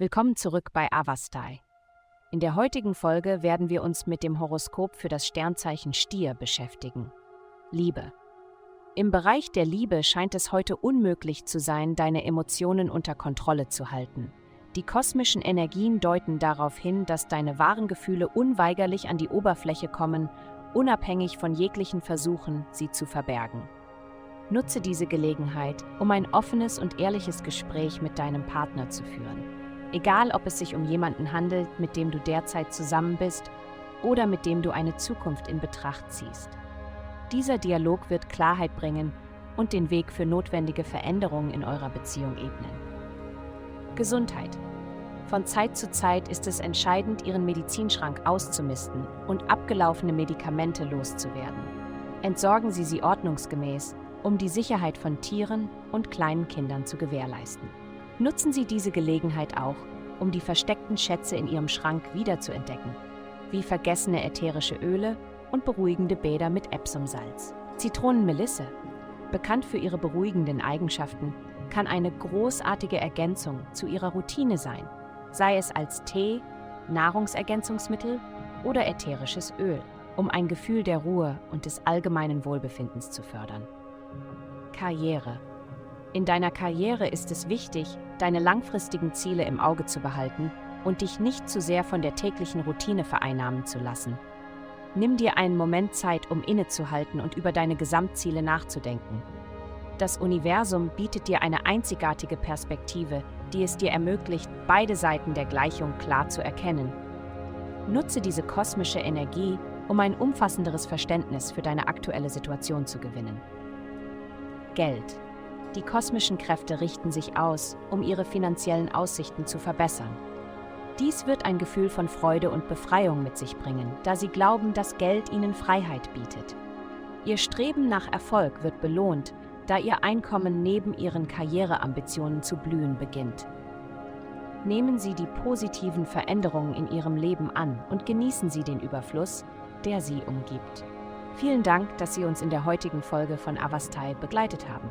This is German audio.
Willkommen zurück bei Avastai. In der heutigen Folge werden wir uns mit dem Horoskop für das Sternzeichen Stier beschäftigen. Liebe. Im Bereich der Liebe scheint es heute unmöglich zu sein, deine Emotionen unter Kontrolle zu halten. Die kosmischen Energien deuten darauf hin, dass deine wahren Gefühle unweigerlich an die Oberfläche kommen, unabhängig von jeglichen Versuchen, sie zu verbergen. Nutze diese Gelegenheit, um ein offenes und ehrliches Gespräch mit deinem Partner zu führen. Egal, ob es sich um jemanden handelt, mit dem du derzeit zusammen bist oder mit dem du eine Zukunft in Betracht ziehst. Dieser Dialog wird Klarheit bringen und den Weg für notwendige Veränderungen in eurer Beziehung ebnen. Gesundheit. Von Zeit zu Zeit ist es entscheidend, Ihren Medizinschrank auszumisten und abgelaufene Medikamente loszuwerden. Entsorgen Sie sie ordnungsgemäß, um die Sicherheit von Tieren und kleinen Kindern zu gewährleisten. Nutzen Sie diese Gelegenheit auch, um die versteckten Schätze in Ihrem Schrank wiederzuentdecken, wie vergessene ätherische Öle und beruhigende Bäder mit Epsomsalz. Zitronenmelisse, bekannt für ihre beruhigenden Eigenschaften, kann eine großartige Ergänzung zu Ihrer Routine sein, sei es als Tee, Nahrungsergänzungsmittel oder ätherisches Öl, um ein Gefühl der Ruhe und des allgemeinen Wohlbefindens zu fördern. Karriere in deiner Karriere ist es wichtig, deine langfristigen Ziele im Auge zu behalten und dich nicht zu sehr von der täglichen Routine vereinnahmen zu lassen. Nimm dir einen Moment Zeit, um innezuhalten und über deine Gesamtziele nachzudenken. Das Universum bietet dir eine einzigartige Perspektive, die es dir ermöglicht, beide Seiten der Gleichung klar zu erkennen. Nutze diese kosmische Energie, um ein umfassenderes Verständnis für deine aktuelle Situation zu gewinnen. Geld die kosmischen Kräfte richten sich aus, um ihre finanziellen Aussichten zu verbessern. Dies wird ein Gefühl von Freude und Befreiung mit sich bringen, da sie glauben, dass Geld ihnen Freiheit bietet. Ihr Streben nach Erfolg wird belohnt, da ihr Einkommen neben ihren Karriereambitionen zu blühen beginnt. Nehmen Sie die positiven Veränderungen in Ihrem Leben an und genießen Sie den Überfluss, der Sie umgibt. Vielen Dank, dass Sie uns in der heutigen Folge von Avastai begleitet haben.